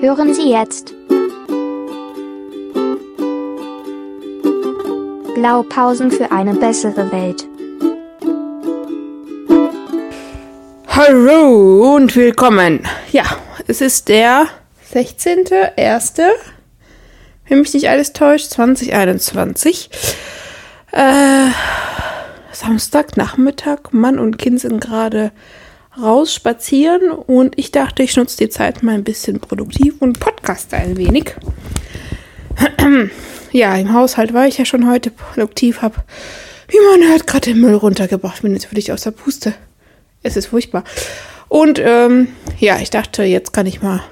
Hören Sie jetzt Blaupausen für eine bessere Welt. Hallo und willkommen. Ja, es ist der 16.01. Wenn mich nicht alles täuscht, 2021. Äh, Samstagnachmittag. Mann und Kind sind gerade raus spazieren und ich dachte, ich nutze die Zeit mal ein bisschen produktiv und podcaste ein wenig. Ja, im Haushalt war ich ja schon heute produktiv, habe, wie man hört, gerade den Müll runtergebracht. Bin jetzt völlig aus der Puste. Es ist furchtbar. Und ähm, ja, ich dachte, jetzt kann ich mal,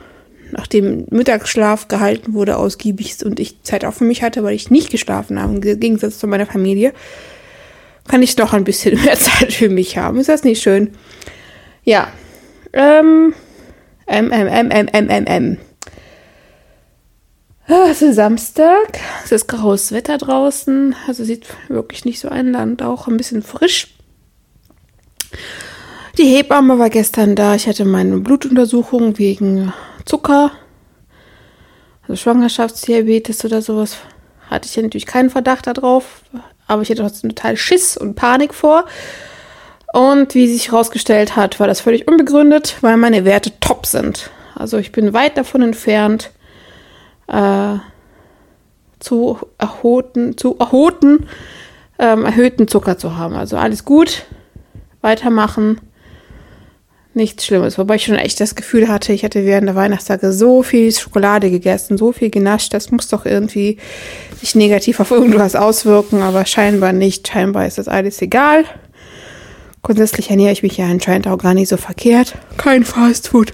nachdem Mittagsschlaf gehalten wurde, ausgiebig und ich Zeit auch für mich hatte, weil ich nicht geschlafen habe, im Gegensatz zu meiner Familie, kann ich doch ein bisschen mehr Zeit für mich haben. Ist das nicht schön? Ja. Ähm. M, M, M, M, M, M, M. Ah, es ist Samstag. Es ist graues Wetter draußen. Also sieht wirklich nicht so ein Land. Auch ein bisschen frisch. Die Hebamme war gestern da. Ich hatte meine Blutuntersuchung wegen Zucker. Also Schwangerschaftsdiabetes oder sowas. Hatte ich ja natürlich keinen Verdacht darauf. Aber ich hatte trotzdem total Schiss und Panik vor. Und wie sich herausgestellt hat, war das völlig unbegründet, weil meine Werte top sind. Also ich bin weit davon entfernt, äh, zu erhoten, zu erhoten, ähm, erhöhten Zucker zu haben. Also alles gut, weitermachen, nichts Schlimmes. Wobei ich schon echt das Gefühl hatte, ich hatte während der Weihnachtstage so viel Schokolade gegessen, so viel genascht, das muss doch irgendwie sich negativ auf irgendwas auswirken, aber scheinbar nicht. Scheinbar ist das alles egal. Grundsätzlich ernähre ich mich ja anscheinend auch gar nicht so verkehrt. Kein Fastfood.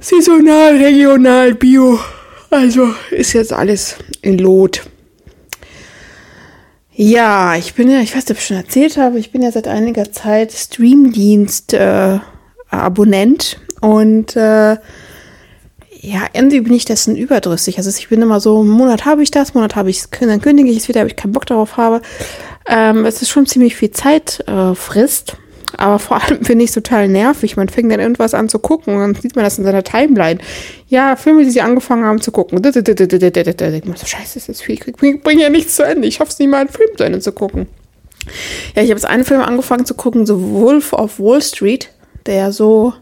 Saisonal, regional, bio. Also ist jetzt alles in Lot. Ja, ich bin ja, ich weiß nicht, ob ich schon erzählt habe, ich bin ja seit einiger Zeit Streamdienst äh, und äh, ja, irgendwie bin ich dessen überdrüssig. Also ich bin immer so, einen Monat habe ich das, einen Monat habe ich es, dann kündige ich es wieder, ob ich keinen Bock darauf habe. Ähm, es ist schon ziemlich viel Zeit äh, frisst. Aber vor allem finde ich es total nervig. Man fängt dann irgendwas an zu gucken und dann sieht man das in seiner Timeline. Ja, Filme, die sie angefangen haben zu gucken. Ich so, scheiße, ist das viel. Ich bringe ja nichts zu Ende. Ich hoffe es nie mal, einen Film zu Ende zu gucken. Ja, ich habe jetzt einen Film angefangen zu gucken, so Wolf of Wall Street, der so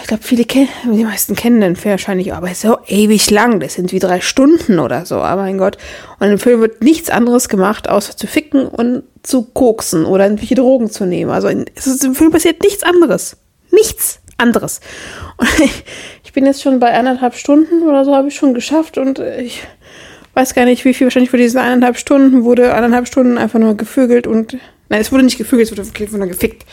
ich glaube, viele kennen, die meisten kennen den Film wahrscheinlich, aber ist so ewig lang. Das sind wie drei Stunden oder so. Aber mein Gott. Und im Film wird nichts anderes gemacht, außer zu ficken und zu koksen oder irgendwelche Drogen zu nehmen. Also in, ist, im Film passiert nichts anderes. Nichts anderes. Und ich, ich bin jetzt schon bei eineinhalb Stunden oder so, habe ich schon geschafft und ich weiß gar nicht, wie viel wahrscheinlich für diese eineinhalb Stunden wurde eineinhalb Stunden einfach nur gevögelt und Nein, es wurde nicht gefügelt, es wurde wirklich nur gefickt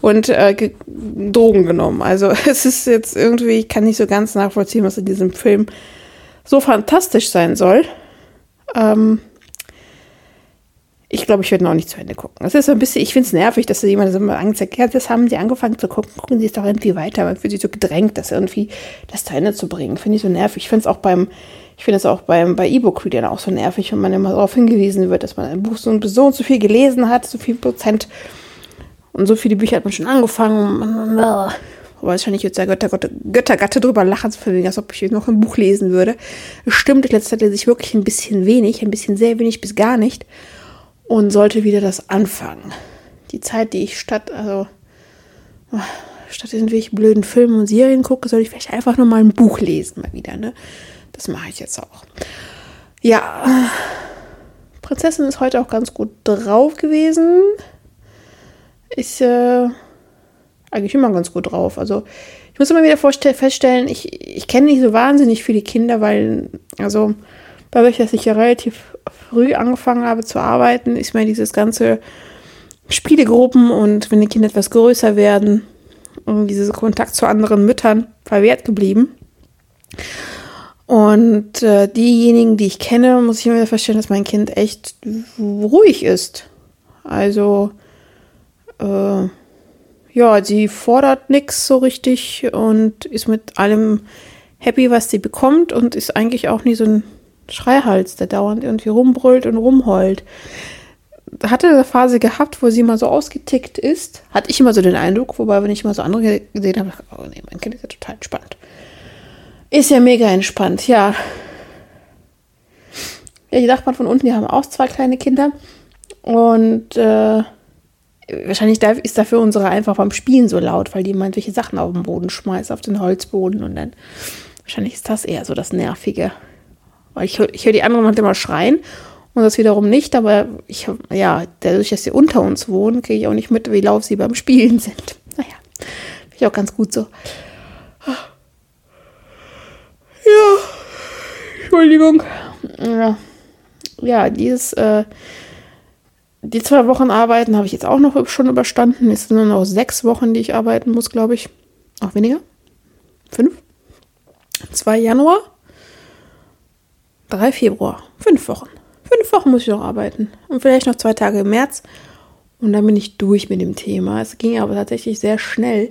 und äh, ge Drogen genommen. Also es ist jetzt irgendwie, ich kann nicht so ganz nachvollziehen, was in diesem Film so fantastisch sein soll. Ähm, ich glaube, ich werde noch nicht zu Ende gucken. Es ist so ein bisschen, ich finde es nervig, dass jemand so mal angezeigt hat, das haben sie angefangen zu gucken, gucken sie es doch irgendwie weiter. Man fühlt sich so gedrängt, das irgendwie das zu Ende zu bringen. Finde ich so nervig. Ich finde es auch beim ich finde es auch beim, bei E-Book-Readern auch so nervig, wenn man immer darauf hingewiesen wird, dass man ein Buch so und so, und so viel gelesen hat, so viel Prozent. Und so viele Bücher hat man schon angefangen. Wahrscheinlich jetzt der Götter, Götter, Göttergatte drüber lachen, zu verwegen, als ob ich noch ein Buch lesen würde. Stimmt, in letzter Zeit lese ich wirklich ein bisschen wenig, ein bisschen sehr wenig bis gar nicht. Und sollte wieder das anfangen. Die Zeit, die ich statt, also, statt irgendwelchen blöden Filmen und Serien gucke, soll ich vielleicht einfach nur mal ein Buch lesen, mal wieder, ne? Das mache ich jetzt auch. Ja, Prinzessin ist heute auch ganz gut drauf gewesen. Ist äh, eigentlich immer ganz gut drauf. Also ich muss immer wieder feststellen, ich, ich kenne nicht so wahnsinnig viele Kinder, weil, also dadurch, dass ich ja relativ früh angefangen habe zu arbeiten, ist mir dieses ganze Spielegruppen und wenn die Kinder etwas größer werden, und dieser Kontakt zu anderen Müttern verwehrt geblieben. Und äh, diejenigen, die ich kenne, muss ich immer feststellen, dass mein Kind echt ruhig ist. Also, äh, ja, sie fordert nichts so richtig und ist mit allem happy, was sie bekommt und ist eigentlich auch nie so ein Schreihals, der dauernd irgendwie rumbrüllt und rumheult. Hatte eine Phase gehabt, wo sie mal so ausgetickt ist, hatte ich immer so den Eindruck, wobei, wenn ich immer so andere gesehen habe, dachte, oh nee, mein Kind ist ja total entspannt. Ist ja mega entspannt, ja. Ja, die Nachbarn von unten, die haben auch zwei kleine Kinder. Und äh, wahrscheinlich ist dafür unsere einfach beim Spielen so laut, weil die meint, welche Sachen auf den Boden schmeißt, auf den Holzboden. Und dann wahrscheinlich ist das eher so das Nervige. Weil ich, ich höre die anderen halt immer schreien und das wiederum nicht, aber ich, ja, dadurch, dass sie unter uns wohnen, kriege ich auch nicht mit, wie laut sie beim Spielen sind. Naja, finde ich auch ganz gut so. Ja, Entschuldigung. Ja, ja dieses, äh, die zwei Wochen arbeiten habe ich jetzt auch noch schon überstanden. Es sind nur noch sechs Wochen, die ich arbeiten muss, glaube ich. Auch weniger? Fünf? 2 Januar. 3 Februar. Fünf Wochen. Fünf Wochen muss ich noch arbeiten. Und vielleicht noch zwei Tage im März. Und dann bin ich durch mit dem Thema. Es ging aber tatsächlich sehr schnell.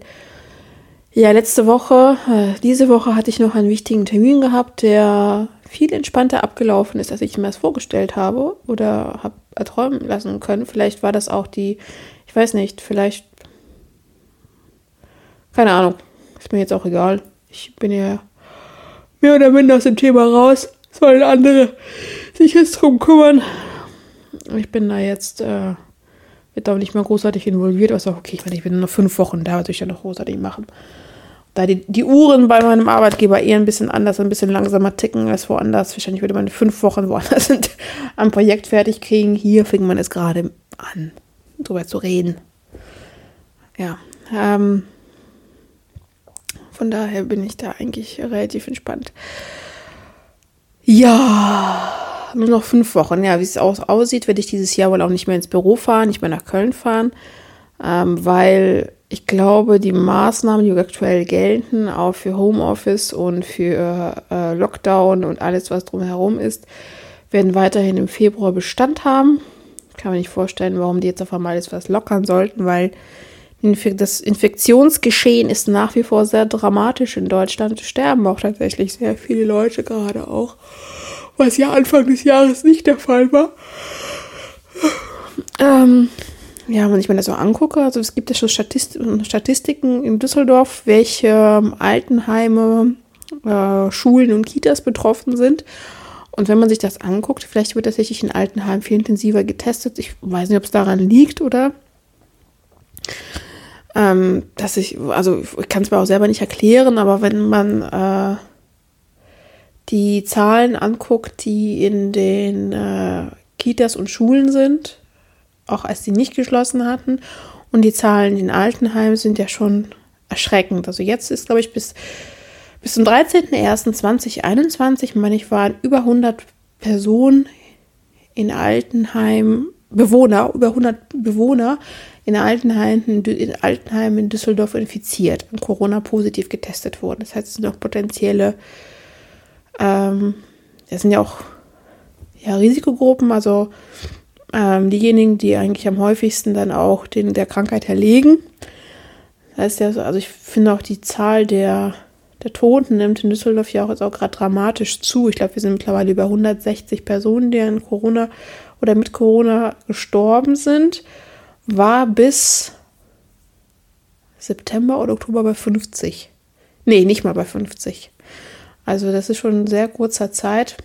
Ja, letzte Woche, äh, diese Woche hatte ich noch einen wichtigen Termin gehabt, der viel entspannter abgelaufen ist, als ich mir das vorgestellt habe oder habe erträumen lassen können. Vielleicht war das auch die, ich weiß nicht, vielleicht, keine Ahnung, ist mir jetzt auch egal. Ich bin ja mehr oder minder aus dem Thema raus sollen andere sich jetzt drum kümmern. Ich bin da jetzt, äh, wird auch nicht mehr großartig involviert, was also auch okay, ich meine, ich bin nur noch fünf Wochen da, was ich ja noch großartig machen. Da die, die Uhren bei meinem Arbeitgeber eher ein bisschen anders, ein bisschen langsamer ticken als woanders. Wahrscheinlich würde man fünf Wochen woanders am Projekt fertig kriegen. Hier fing man es gerade an, drüber zu reden. Ja, ähm, von daher bin ich da eigentlich relativ entspannt. Ja, nur noch fünf Wochen. Ja, wie es aus, aussieht, werde ich dieses Jahr wohl auch nicht mehr ins Büro fahren, nicht mehr nach Köln fahren, ähm, weil ich glaube, die Maßnahmen, die aktuell gelten, auch für Homeoffice und für äh, Lockdown und alles, was drumherum ist, werden weiterhin im Februar Bestand haben. Kann mir nicht vorstellen, warum die jetzt auf einmal alles was lockern sollten, weil das Infektionsgeschehen ist nach wie vor sehr dramatisch in Deutschland. Sterben auch tatsächlich sehr viele Leute gerade auch, was ja Anfang des Jahres nicht der Fall war. Ähm, ja, wenn ich mir das so angucke, also es gibt ja schon Statist Statistiken in Düsseldorf, welche ähm, Altenheime, äh, Schulen und Kitas betroffen sind. Und wenn man sich das anguckt, vielleicht wird tatsächlich in Altenheim viel intensiver getestet. Ich weiß nicht, ob es daran liegt oder ähm, dass ich, also ich kann es mir auch selber nicht erklären, aber wenn man äh, die Zahlen anguckt, die in den äh, Kitas und Schulen sind, auch als sie nicht geschlossen hatten, und die Zahlen in Altenheimen sind ja schon erschreckend. Also jetzt ist, glaube ich, bis, bis zum 13.01.2021, meine ich, waren über 100 Personen in Altenheim, Bewohner, über 100 Bewohner in Altenheimen in, Altenheim in Düsseldorf infiziert und Corona positiv getestet wurden. Das heißt, es sind auch potenzielle, ähm, das sind ja auch ja, Risikogruppen, also ähm, diejenigen, die eigentlich am häufigsten dann auch den, der Krankheit erlegen. Das heißt ja, also ich finde auch die Zahl der, der Toten nimmt in Düsseldorf ja auch jetzt auch gerade dramatisch zu. Ich glaube, wir sind mittlerweile über 160 Personen, die an Corona oder mit Corona gestorben sind war bis September oder Oktober bei 50. Nee, nicht mal bei 50. Also das ist schon ein sehr kurzer Zeit.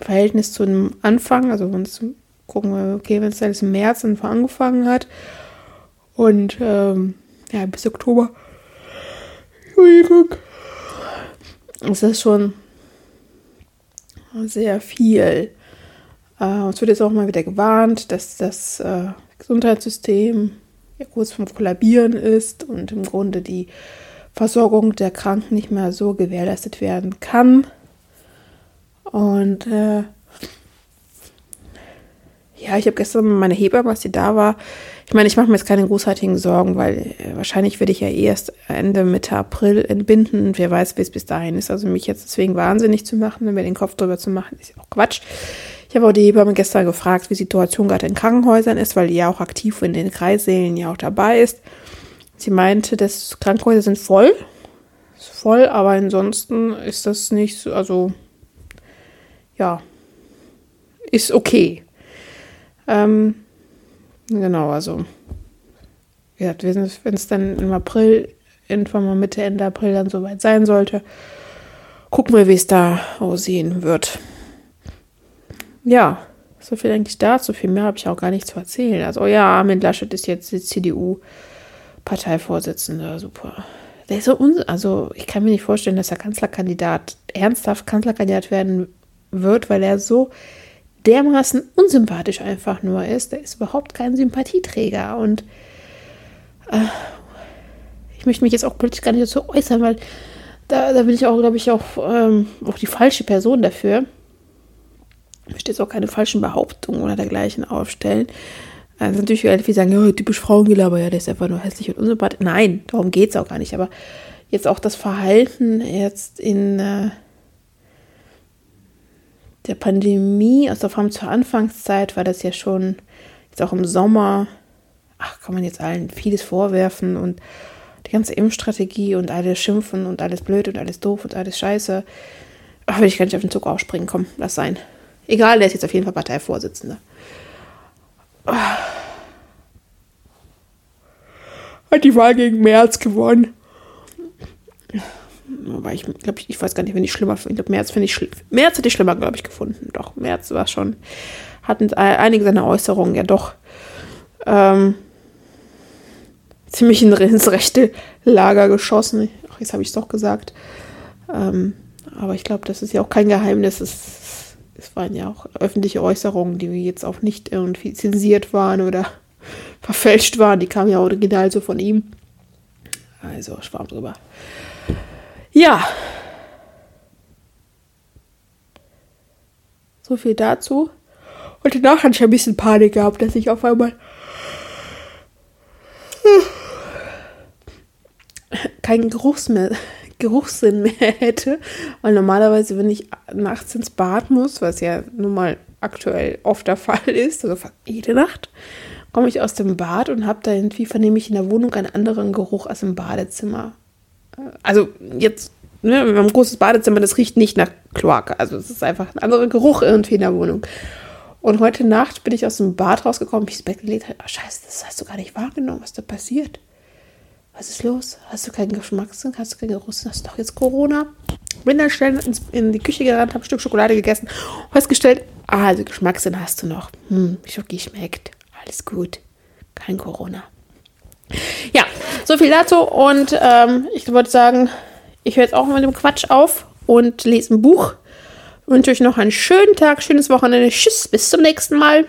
Verhältnis zu einem Anfang, also wenn es gucken wir, okay, wenn es dann im März angefangen hat und ähm, ja, bis Oktober, Es ist schon sehr viel. Äh, uns wird jetzt auch mal wieder gewarnt, dass das äh, Gesundheitssystem ja kurz vorm Kollabieren ist und im Grunde die Versorgung der Kranken nicht mehr so gewährleistet werden kann. Und äh, ja, ich habe gestern meine Hebamme, als sie da war, ich meine, ich mache mir jetzt keine großartigen Sorgen, weil äh, wahrscheinlich werde ich ja eh erst Ende Mitte April entbinden und wer weiß, wie es bis dahin ist. Also mich jetzt deswegen wahnsinnig zu machen und mir den Kopf drüber zu machen, ist ja auch Quatsch. Ich habe auch die Hebamme gestern gefragt, wie die Situation gerade in Krankenhäusern ist, weil die ja auch aktiv in den Kreissälen ja auch dabei ist. Sie meinte, dass Krankenhäuser sind voll. Ist voll, aber ansonsten ist das nicht so, also ja, ist okay. Ähm, genau, also wie wenn es dann im April, irgendwann mal Mitte, Ende April dann soweit sein sollte, gucken wir, wie es da aussehen wird. Ja, so viel eigentlich dazu. Viel mehr habe ich auch gar nicht zu erzählen. Also, oh ja, Armin Laschet ist jetzt CDU-Parteivorsitzender. Super. Der ist so un also, ich kann mir nicht vorstellen, dass er Kanzlerkandidat, ernsthaft Kanzlerkandidat werden wird, weil er so dermaßen unsympathisch einfach nur ist. Der ist überhaupt kein Sympathieträger. Und äh, ich möchte mich jetzt auch politisch gar nicht dazu äußern, weil da, da bin ich auch, glaube ich, auch, ähm, auch die falsche Person dafür. Ich möchte jetzt auch keine falschen Behauptungen oder dergleichen aufstellen. Also natürlich werden viele sagen, ja, typisch Frauengelaber, ja, der ist einfach nur hässlich und unsympathisch. Nein, darum geht es auch gar nicht. Aber jetzt auch das Verhalten jetzt in äh, der Pandemie, also vor allem zur Anfangszeit war das ja schon jetzt auch im Sommer, ach, kann man jetzt allen vieles vorwerfen und die ganze Impfstrategie und alles schimpfen und alles blöd und alles doof und alles scheiße. Ach, will ich gar nicht auf den Zug aufspringen. Komm, lass sein. Egal, der ist jetzt auf jeden Fall Parteivorsitzender. Hat die Wahl gegen Merz gewonnen. Aber ich glaube, ich, weiß gar nicht, wenn ich schlimmer finde. Ich glaube, Merz finde ich schlimm. Merz hätte ich schlimmer, glaube ich, gefunden. Doch, Merz war schon, hatten einige seiner Äußerungen ja doch ähm, ziemlich ins rechte Lager geschossen. Ach, jetzt habe ich es doch gesagt. Ähm, aber ich glaube, das ist ja auch kein Geheimnis. Es, es waren ja auch öffentliche Äußerungen, die jetzt auch nicht irgendwie zensiert waren oder verfälscht waren. Die kamen ja original so von ihm. Also schwarm drüber. Ja. So viel dazu. Und danach hatte ich ein bisschen Panik gehabt, dass ich auf einmal keinen Geruchs mehr, Geruchssinn mehr hätte. Weil normalerweise, wenn ich nachts ins Bad muss, was ja nun mal aktuell oft der Fall ist, also jede Nacht, komme ich aus dem Bad und habe da irgendwie, vernehme ich in der Wohnung einen anderen Geruch als im Badezimmer. Also jetzt, ne, wir haben ein großes Badezimmer, das riecht nicht nach Kloake. Also es ist einfach ein anderer Geruch irgendwie in der Wohnung. Und heute Nacht bin ich aus dem Bad rausgekommen, mich ins Bett gelegt habe. Oh, scheiße, das hast du gar nicht wahrgenommen, was da passiert. Was ist los? Hast du keinen Geschmackssinn? Hast du keinen Geruchssinn? Hast du doch jetzt Corona? Bin dann schnell in die Küche gerannt, habe ein Stück Schokolade gegessen festgestellt, ah, also Geschmackssinn hast du noch. Hm, Schoki schmeckt. Alles gut. Kein Corona. Ja, so viel dazu. Und ähm, ich wollte sagen, ich höre jetzt auch mit dem Quatsch auf und lese ein Buch. Wünsche euch noch einen schönen Tag, schönes Wochenende. Tschüss, bis zum nächsten Mal.